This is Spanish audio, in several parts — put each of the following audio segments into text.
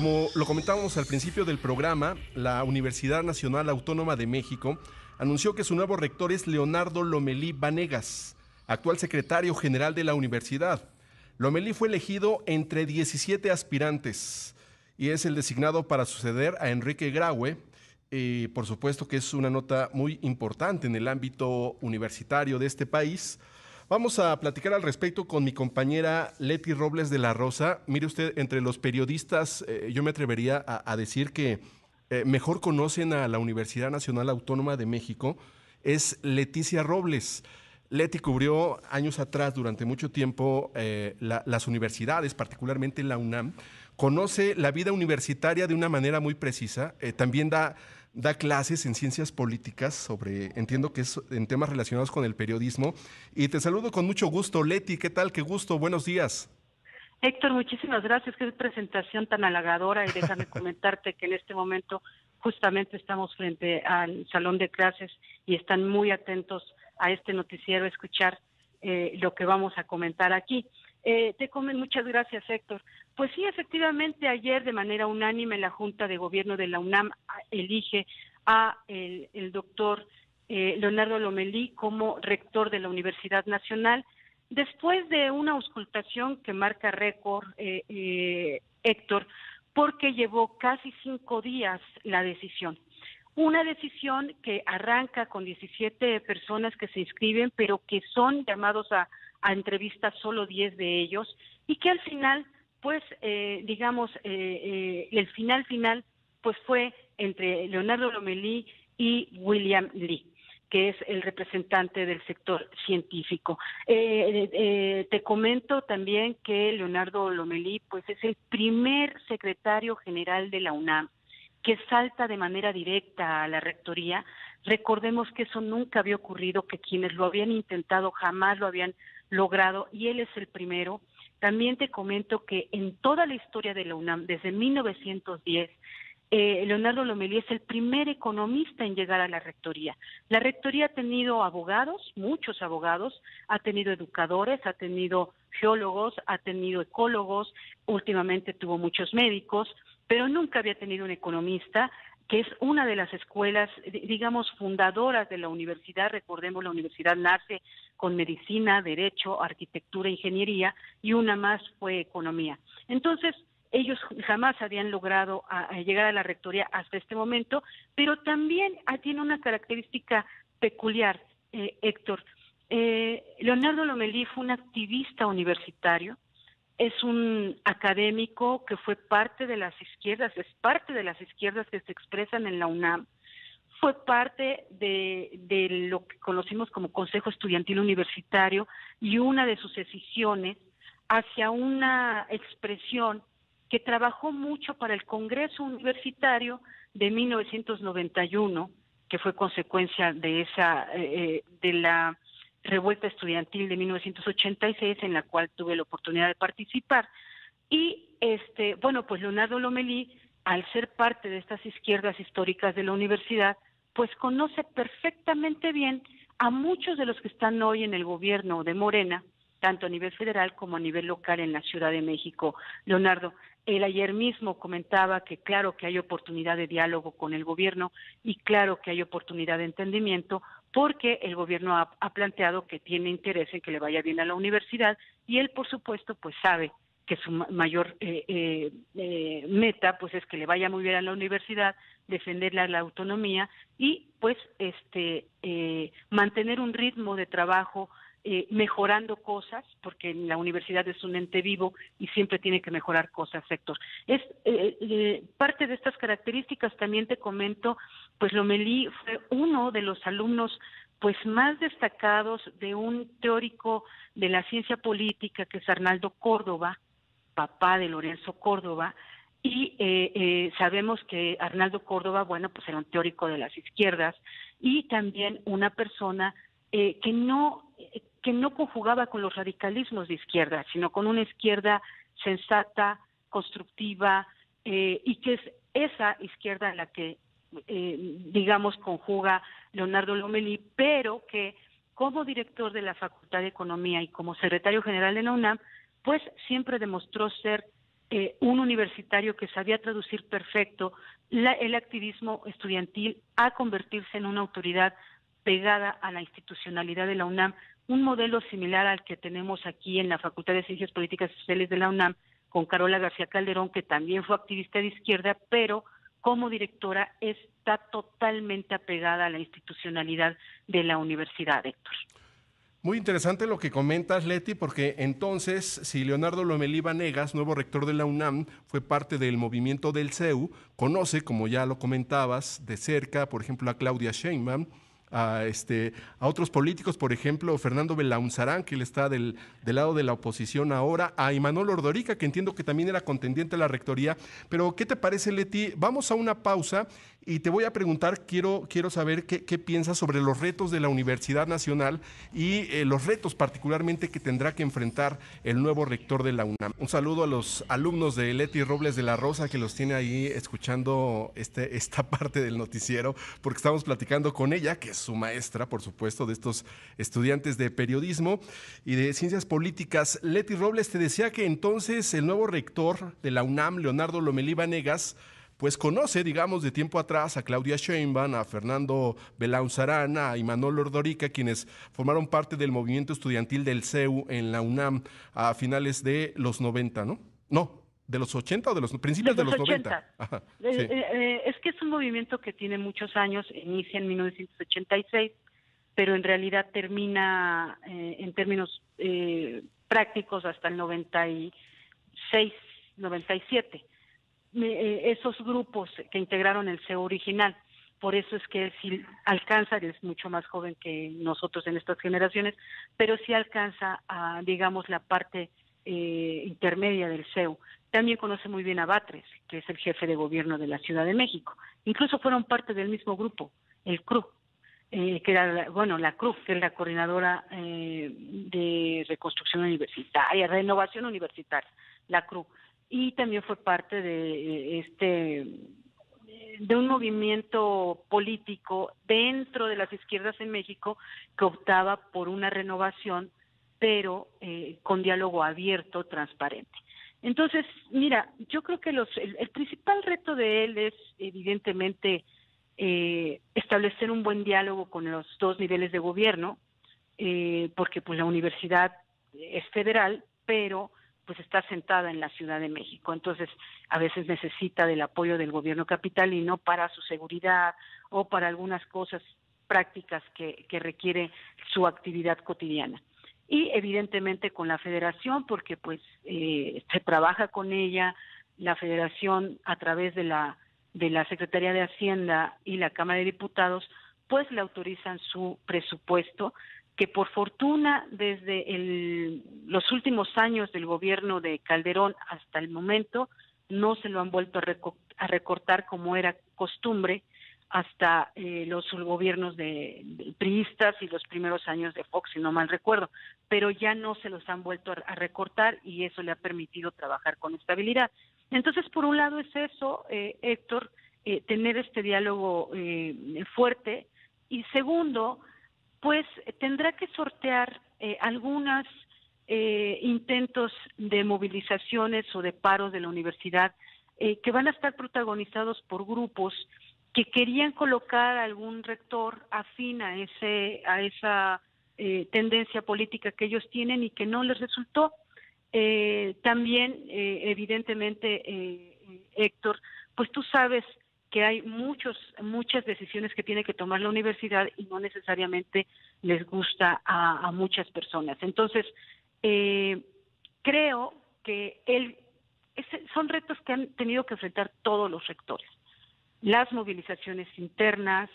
como lo comentábamos al principio del programa, la Universidad Nacional Autónoma de México anunció que su nuevo rector es Leonardo Lomelí Vanegas, actual secretario general de la universidad. Lomelí fue elegido entre 17 aspirantes y es el designado para suceder a Enrique Graue. y por supuesto que es una nota muy importante en el ámbito universitario de este país. Vamos a platicar al respecto con mi compañera Leti Robles de la Rosa. Mire usted, entre los periodistas, eh, yo me atrevería a, decir que eh, mejor conocen a la Universidad Nacional Autónoma de México, es Leticia Robles. Leti cubrió años atrás, durante mucho tiempo, eh, las universidades, particularmente la UNAM. Conoce la vida universitaria de una manera muy precisa. también da da clases en ciencias políticas sobre, entiendo que es en temas relacionados con el periodismo. Y te saludo con mucho gusto, Leti, ¿qué tal? Qué gusto, buenos días. Héctor, muchísimas gracias, qué presentación tan halagadora y déjame comentarte que en este momento justamente estamos frente al salón de clases y están muy atentos a este noticiero, a escuchar eh, lo que vamos a comentar aquí. Eh, te comen, muchas gracias, Héctor. Pues sí, efectivamente, ayer de manera unánime la Junta de Gobierno de la UNAM elige a el, doctor eh, Leonardo Lomelí como rector de la Universidad Nacional, después de una auscultación que marca récord, eh, eh, Héctor, porque llevó casi cinco días la decisión. Una decisión que arranca con 17 personas que se inscriben, pero que son llamados a, a entrevistas solo 10 de ellos, y que al final pues eh, digamos, eh, eh, el final final, pues fue entre Leonardo Lomelí y William Lee que es el representante del sector científico. te comento también que Leonardo Lomelí, pues es el primer secretario general de la UNAM que salta de manera directa a la rectoría. Recordemos que eso nunca había ocurrido, que quienes lo habían intentado jamás lo habían logrado y él es el primero. También te comento que en toda la historia de la UNAM, desde 1910, eh, Leonardo Lomelí es el primer economista en llegar a la rectoría. La rectoría ha tenido abogados, muchos abogados, ha tenido educadores, ha tenido geólogos, ha tenido ecólogos, últimamente tuvo muchos médicos, pero nunca había tenido un economista que es una de las escuelas, digamos, fundadoras de la universidad. Recordemos, la universidad nace con medicina, derecho, arquitectura, ingeniería y una más fue economía. Entonces, ellos jamás habían logrado llegar a la rectoría hasta este momento, pero también ah, tiene una característica peculiar, eh, Héctor. Eh, Leonardo Lomelí fue un activista universitario, es un académico que fue parte de las izquierdas, es parte de las izquierdas que se expresan en la UNAM, fue parte de, lo que conocimos como Consejo Estudiantil Universitario y una de sus decisiones hacia una expresión que trabajó mucho para el Congreso Universitario de 1991, que fue consecuencia de esa eh, eh, de la revuelta estudiantil de 1986 en la cual tuve la oportunidad de participar y este bueno pues Leonardo Lomelí al ser parte de estas izquierdas históricas de la universidad pues conoce perfectamente bien a muchos de los que están hoy en el gobierno de Morena tanto a nivel federal como a nivel local en la Ciudad de México. Leonardo, él ayer mismo comentaba que claro que hay oportunidad de diálogo con el gobierno y claro que hay oportunidad de entendimiento porque el gobierno ha, planteado que tiene interés en que le vaya bien a la universidad y él, por supuesto, pues sabe que su mayor eh, eh, eh, meta pues es que le vaya muy bien a la universidad, defender la, autonomía y pues este mantener un ritmo de trabajo mejorando cosas, porque la universidad es un ente vivo y siempre tiene que mejorar cosas, sector. Es parte de estas características también te comento pues Lomelí fue uno de los alumnos pues más destacados de un teórico de la ciencia política que es Arnaldo Córdoba, papá de Lorenzo Córdoba, y eh, eh, sabemos que Arnaldo Córdoba, bueno, pues era un teórico de las izquierdas y también una persona eh, que no que no conjugaba con los radicalismos de izquierda, sino con una izquierda sensata, constructiva y que es esa izquierda la que eh, digamos, conjuga Leonardo Lomelí, pero que como director de la Facultad de Economía y como secretario general de la UNAM, pues siempre demostró ser eh, un universitario que sabía traducir perfecto el activismo estudiantil a convertirse en una autoridad pegada a la institucionalidad de la UNAM, un modelo similar al que tenemos aquí en la Facultad de Ciencias Políticas y Sociales de la UNAM, con Carola García Calderón, que también fue activista de izquierda, pero como directora está totalmente apegada a la institucionalidad de la universidad, Héctor. Muy interesante lo que comentas, Leti, porque entonces, si Leonardo Lomelí Vanegas, nuevo rector de la UNAM, fue parte del movimiento del CEU, conoce, como ya lo comentabas, de cerca, por ejemplo, a Claudia Sheinbaum, a, este, a otros políticos, por ejemplo, Fernando Belaunzarán, que él está del, del, lado de la oposición ahora, a Imanol Ordorica, que entiendo que también era contendiente a la rectoría. Pero, ¿qué te parece, Leti? Vamos a una pausa y te voy a preguntar, quiero, quiero saber qué, qué piensas sobre los retos de la Universidad Nacional y eh, los retos particularmente que tendrá que enfrentar el nuevo rector de la UNAM. Un saludo a los alumnos de Leti Robles de la Rosa que los tiene ahí escuchando este, esta parte del noticiero, porque estamos platicando con ella, que es su maestra, por supuesto, de estos estudiantes de periodismo y de ciencias políticas. Leti Robles te decía que entonces el nuevo rector de la UNAM, Leonardo Lomelí Vanegas, pues conoce, digamos, de tiempo atrás a Claudia Sheinbaum, a Fernando Belaunzarán, a Imanol Ordorica, quienes formaron parte del movimiento estudiantil del CEU en la UNAM a finales de los 90, ¿no? No, de los 80 o de los principios de los, 90. Eh, eh, es que es un movimiento que tiene muchos años, inicia en 1986, pero en realidad termina eh, en términos prácticos hasta el 96, 97. Eh, esos grupos que integraron el CEO original. Por eso es que si alcanza, es mucho más joven que nosotros en estas generaciones, pero sí alcanza a, digamos, la parte eh, intermedia del CEU. También conoce muy bien a Batres, que es el jefe de gobierno de la Ciudad de México. Incluso fueron parte del mismo grupo, el CRU, eh, que era, bueno, la CRU, que es la coordinadora de reconstrucción universitaria, renovación universitaria, la CRU y también fue parte de eh, este de un movimiento político dentro de las izquierdas en México que optaba por una renovación, pero eh, con diálogo abierto, transparente. Entonces, mira, yo creo que los, el, principal reto de él es evidentemente eh, establecer un buen diálogo con los dos niveles de gobierno, porque pues la universidad es federal, pero pues está sentada en la Ciudad de México. Entonces, a veces necesita del apoyo del gobierno capitalino para su seguridad o para algunas cosas prácticas que, requiere su actividad cotidiana. Y evidentemente con la federación, porque pues eh, se trabaja con ella, la federación a través de la, de la Secretaría de Hacienda y la Cámara de Diputados, pues le autorizan su presupuesto que por fortuna desde los últimos años del gobierno de Calderón hasta el momento no se lo han vuelto a, recortar como era costumbre hasta eh, los gobiernos de, priistas y los primeros años de Fox, si no mal recuerdo, pero ya no se los han vuelto a, recortar y eso le ha permitido trabajar con estabilidad. Entonces, por un lado es eso, eh, Héctor, eh, tener este diálogo fuerte y segundo, pues tendrá que sortear eh, algunos eh, intentos de movilizaciones o de paros de la universidad eh, que van a estar protagonizados por grupos que querían colocar algún rector afín a ese a esa tendencia política que ellos tienen y que no les resultó. también, evidentemente, Héctor, pues tú sabes que hay muchos, muchas decisiones que tiene que tomar la universidad y no necesariamente les gusta a, muchas personas. Entonces, eh, creo que él, son retos que han tenido que enfrentar todos los rectores. Las movilizaciones internas,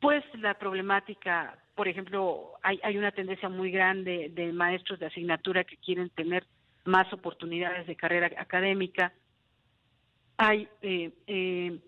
pues la problemática, por ejemplo, hay, hay una tendencia muy grande de maestros de asignatura que quieren tener más oportunidades de carrera académica. Hay eh, eh,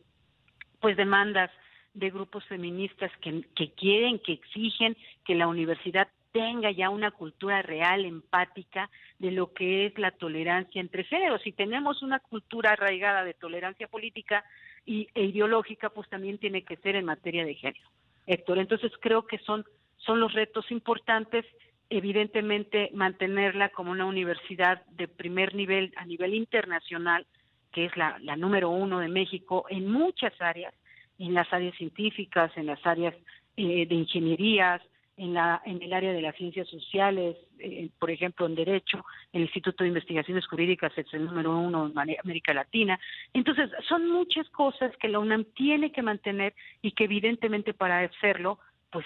pues demandas de grupos feministas que, quieren, que exigen que la universidad tenga ya una cultura real, empática de lo que es la tolerancia entre géneros. Si tenemos una cultura arraigada de tolerancia política y, e ideológica, pues también tiene que ser en materia de género. Héctor, entonces creo que son, son los retos importantes evidentemente mantenerla como una universidad de primer nivel a nivel internacional, que es la, la número uno de México en muchas áreas, en las áreas científicas, en las áreas eh, de ingenierías, en, la, en el área de las ciencias sociales, eh, por ejemplo, en Derecho, el Instituto de Investigaciones Jurídicas es el número uno en América Latina. Entonces, son muchas cosas que la UNAM tiene que mantener y que evidentemente para hacerlo, pues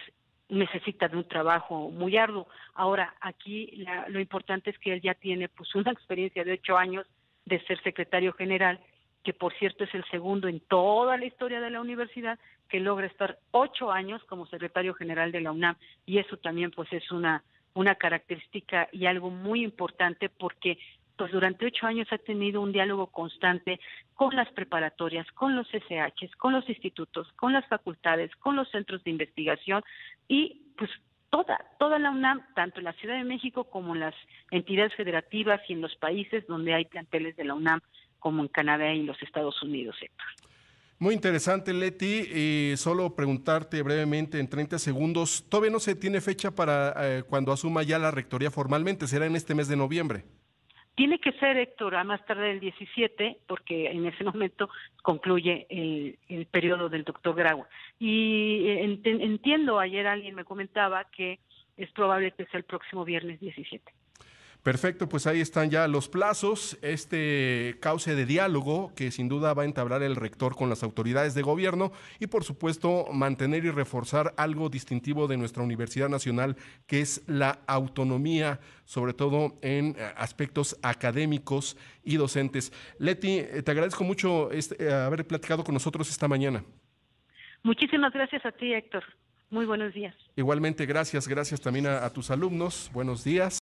necesita de un trabajo muy arduo. Ahora, aquí lo importante es que él ya tiene pues una experiencia de ocho años de ser secretario general que por cierto es el segundo en toda la historia de la universidad que logra estar ocho años como secretario general de la UNAM. Y eso también pues es una una característica y algo muy importante porque pues durante ocho años ha tenido un diálogo constante con las preparatorias, con los SHs, con los institutos, con las facultades, con los centros de investigación y pues toda, toda la UNAM, tanto en la Ciudad de México como en las entidades federativas y en los países donde hay planteles de la UNAM como en Canadá y los Estados Unidos, Héctor. Muy interesante, Leti. Y solo preguntarte brevemente en 30 segundos, ¿todavía no se tiene fecha para eh, cuando asuma ya la rectoría formalmente? ¿Será en este mes de noviembre? Tiene que ser, Héctor, a más tarde del 17, porque en ese momento concluye el, periodo del doctor Grau. Y eh, entiendo, ayer alguien me comentaba que es probable que sea el próximo viernes 17. Perfecto, pues ahí están ya los plazos, este cauce de diálogo que sin duda va a entablar el rector con las autoridades de gobierno y por supuesto mantener y reforzar algo distintivo de nuestra Universidad Nacional, que es la autonomía, sobre todo en aspectos académicos y docentes. Leti, eh, te agradezco mucho este, eh, haber platicado con nosotros esta mañana. Muchísimas gracias a ti, Héctor. Muy buenos días. Igualmente, gracias, gracias también a tus alumnos. Buenos días.